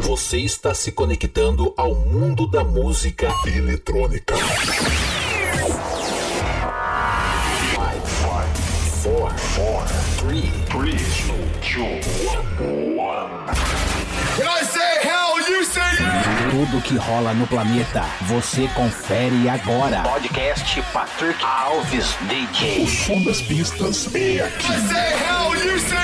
Você está se conectando ao mundo da música eletrônica. 5, 4, 3, 3, 2, 1. When I say hell, you say yeah! Tudo que rola no planeta, você confere agora. Podcast Patrick Alves DJ. O som das pistas é aqui. I say hell, you say!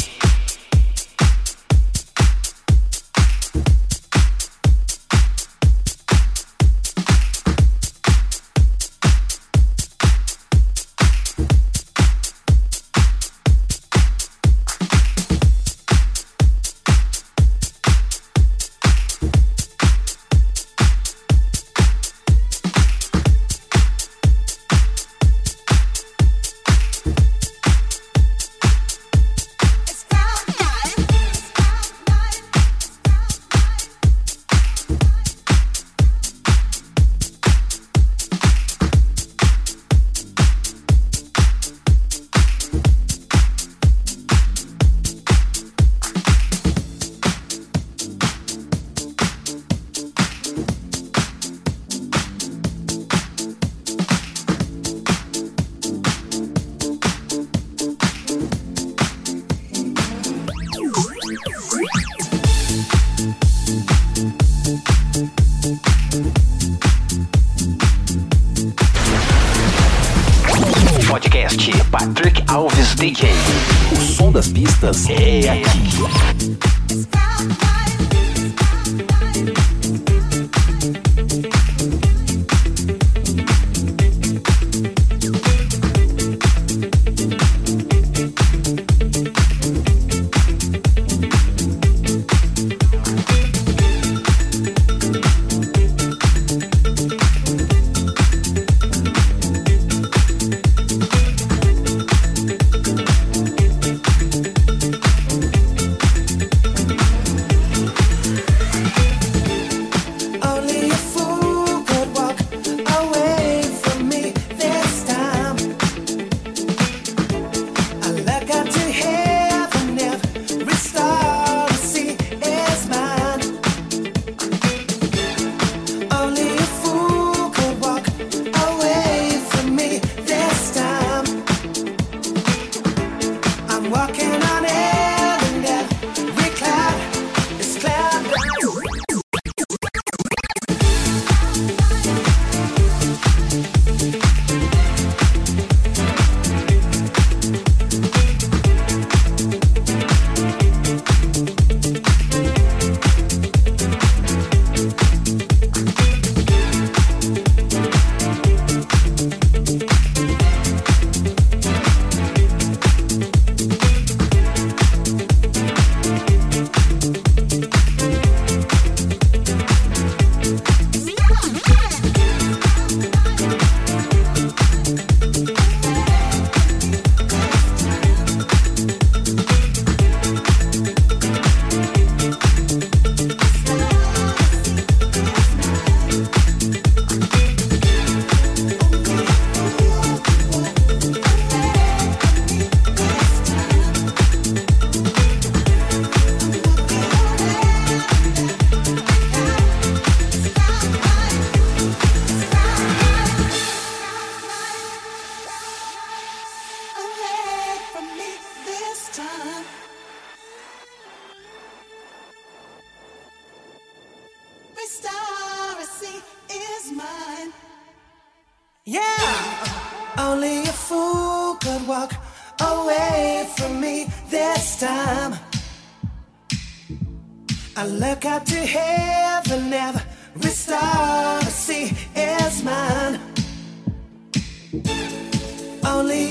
Only a fool could walk away from me this time. I look up to heaven, every star I see is mine. Only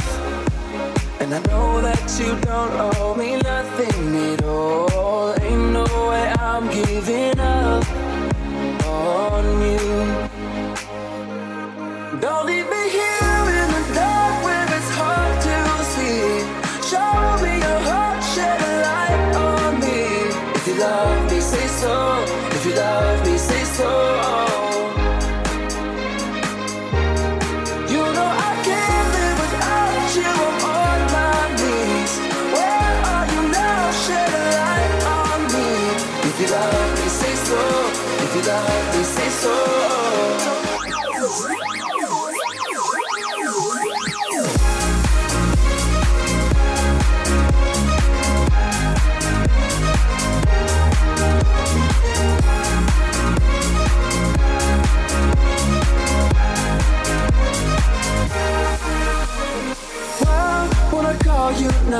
And I know that you don't owe me nothing at all. Ain't no way I'm giving up on you.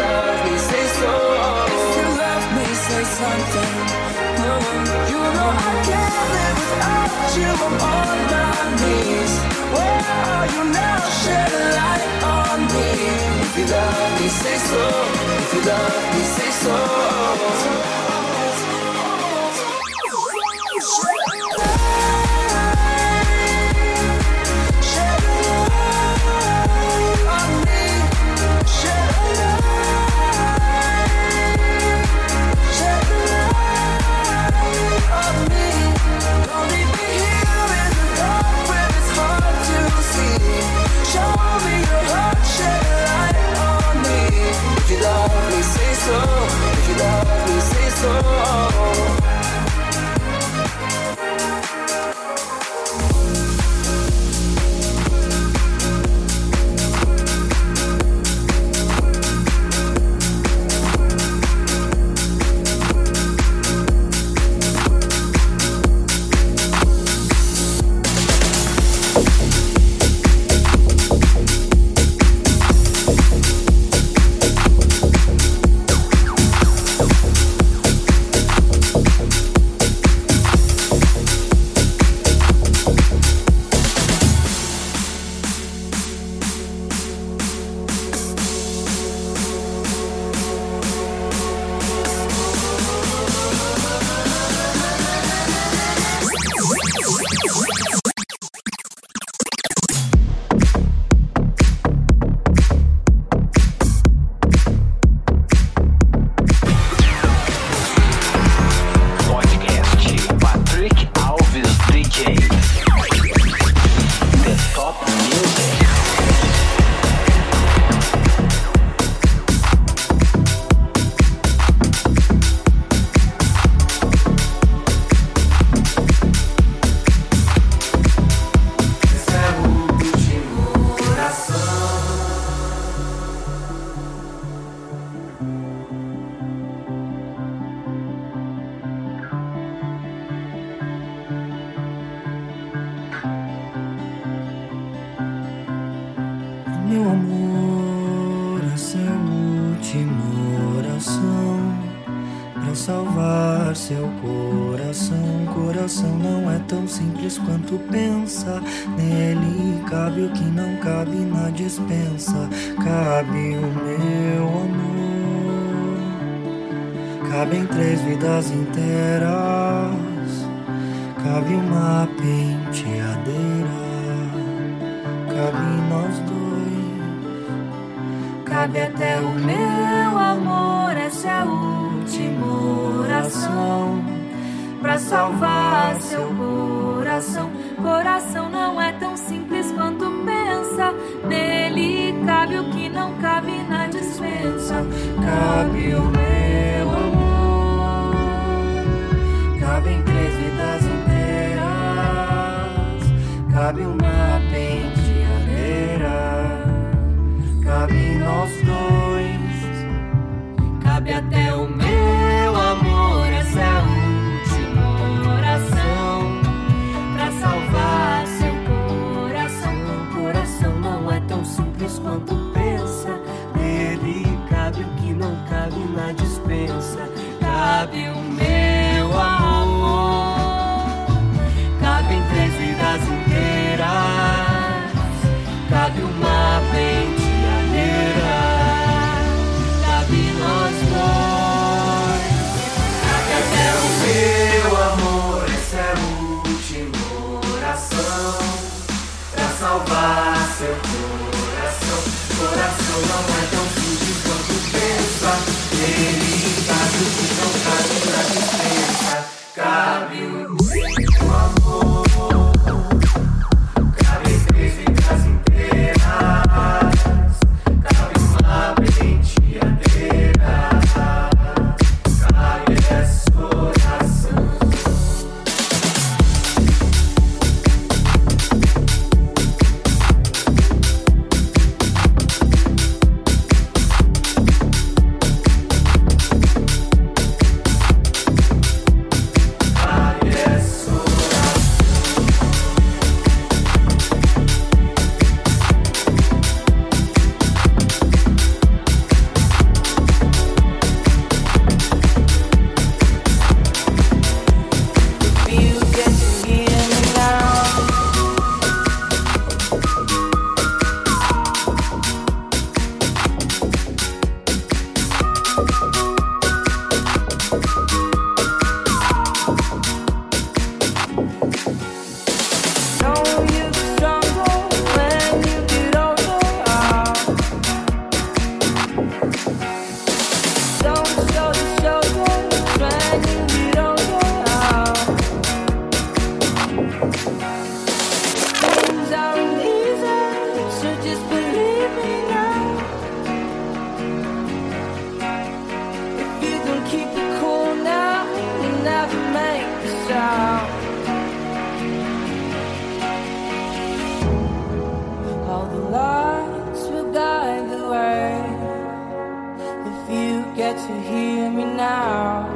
love me, say so. If you love me, say something. No, you know I can't live without you. I'm on my knees. Where are you now? Shed a light on me. If you love me, say so. If you love me, say so. Não é tão simples quanto pensa. Nele cabe o que não cabe na dispensa. Cabe o meu amor. Cabem três vidas inteiras. Cabe uma penteadeira. Cabe nós dois. Cabe até o meu amor. Essa é a última oração. Pra salvar seu coração. Coração não é tão simples quanto pensa. Nele cabe o que não cabe na dispensa. Cabe o meu amor. Cabem três vidas inteiras. Cabe uma penteadeira. Cabe nós dois. Cabe até o meu quanto pensa. Nele cabe o que não cabe na dispensa. Cabe o that you hear me now.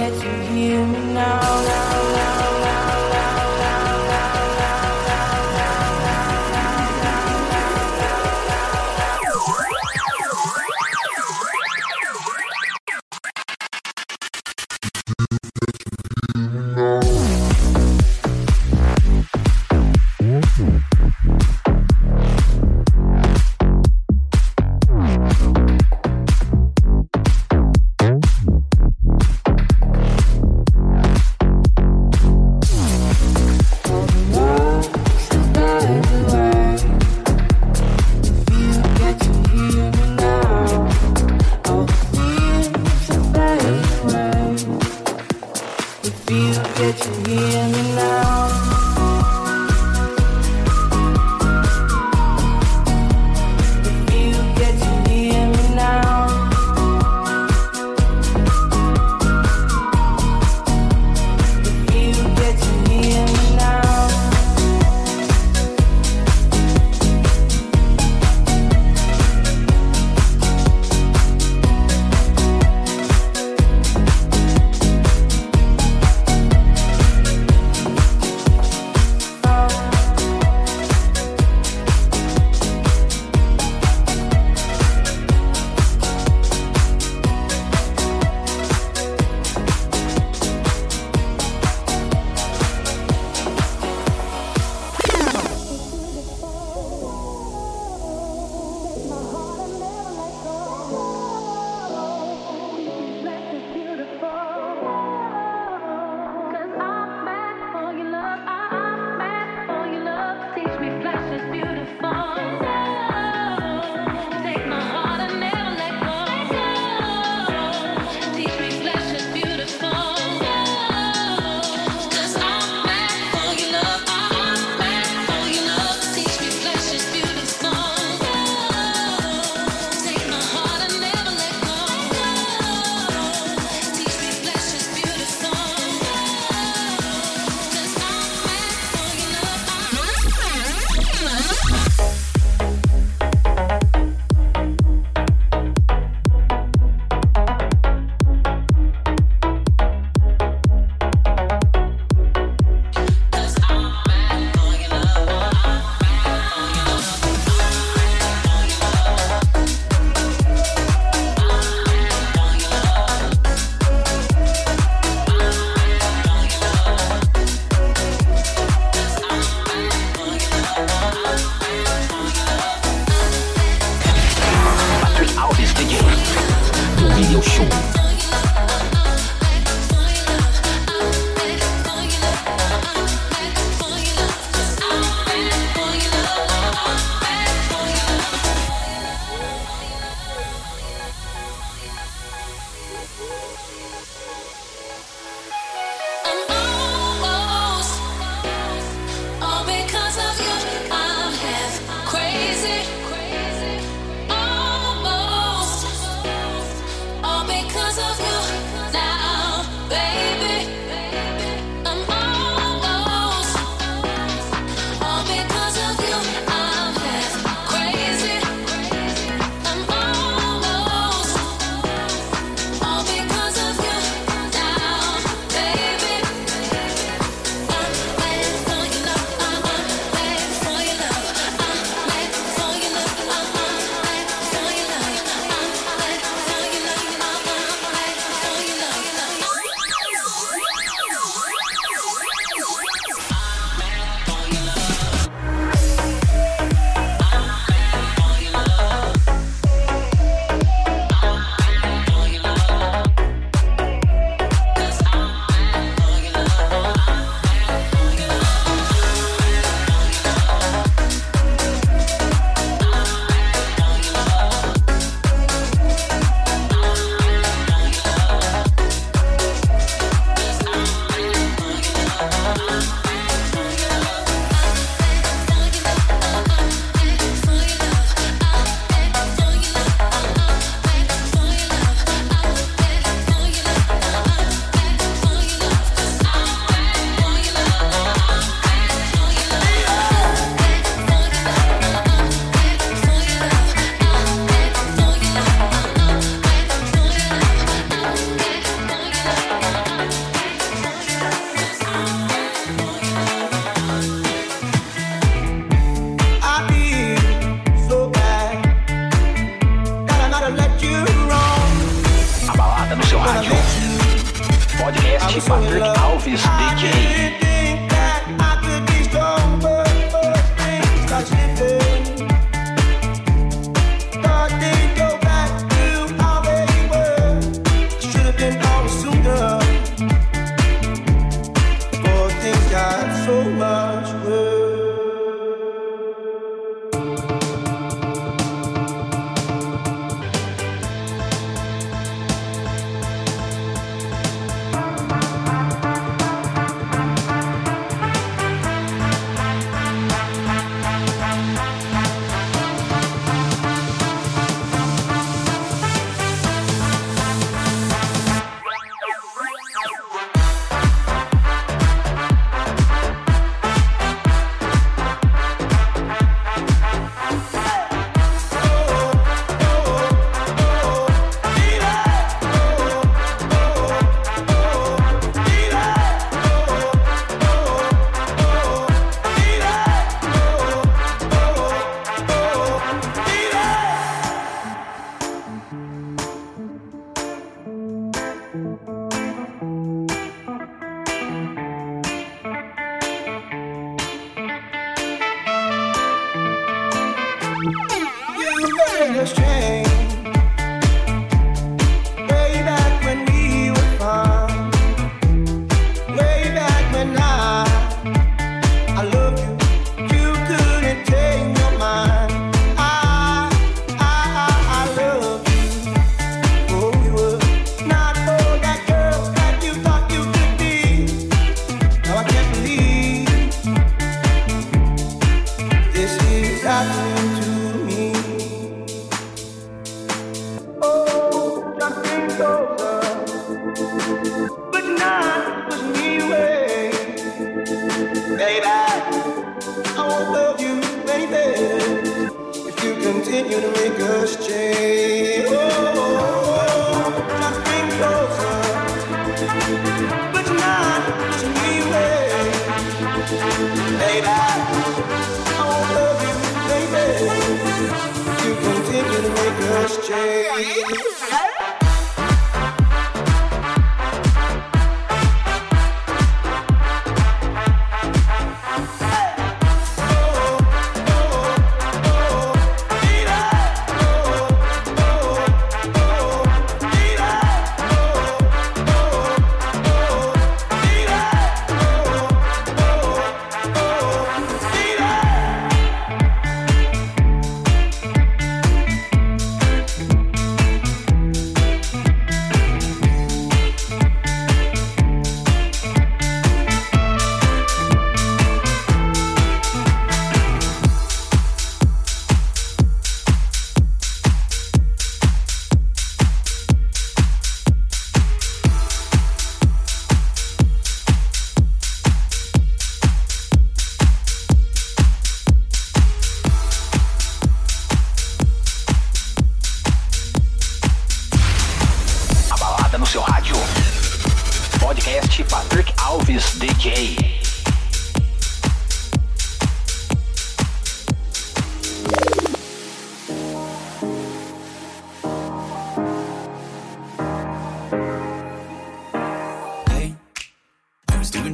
Can't you hear me now, now, now, now, now?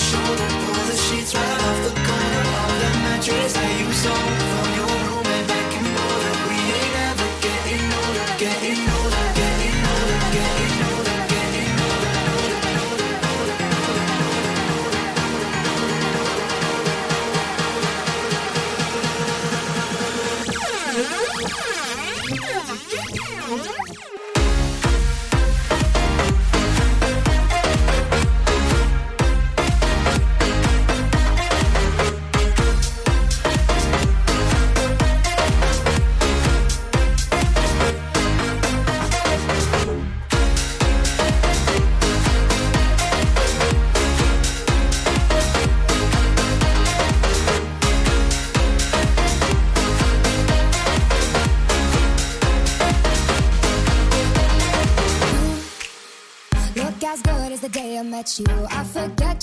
Shoulder, pull the sheets right off the corner of the mattress that you stole from your roommate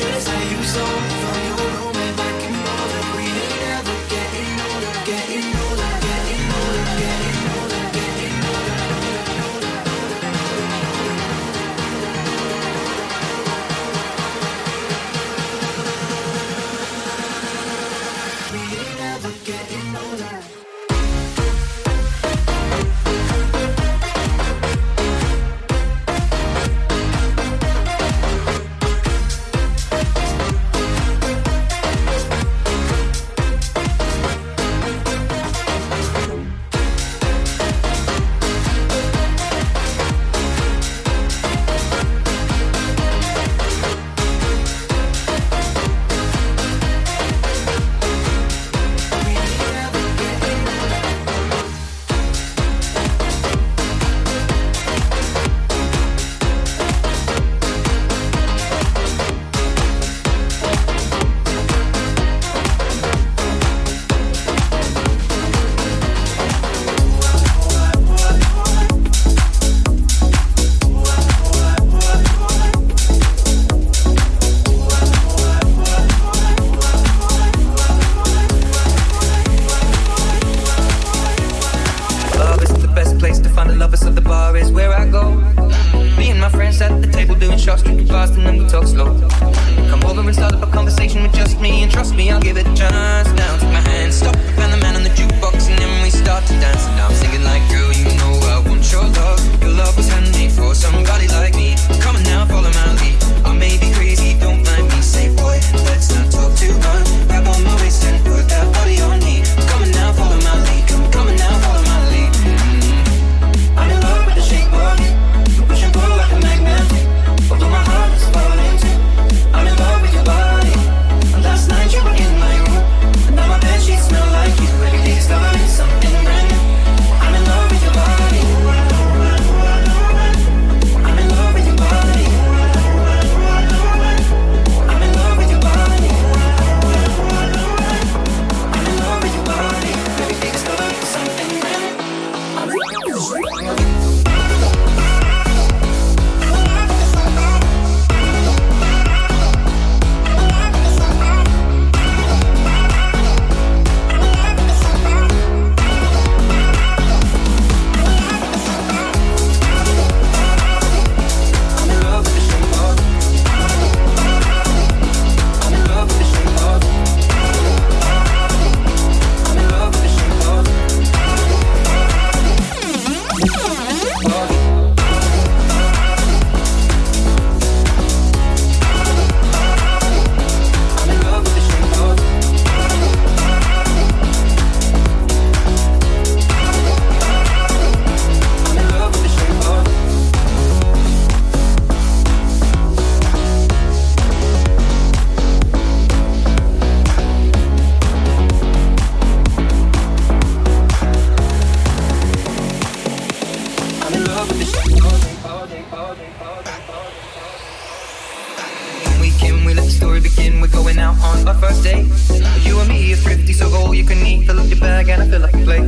Mattress that you stole from your you can eat. Fill up your bag and I fill up your plate.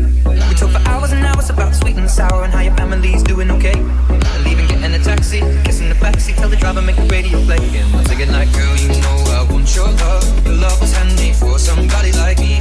We talk for hours and hours about sweet and sour and how your family's doing okay. And leaving, getting a taxi, kissing the backseat, tell the driver make the radio play. And once again, like girl, you know I want your love. The love was handmade for somebody like me.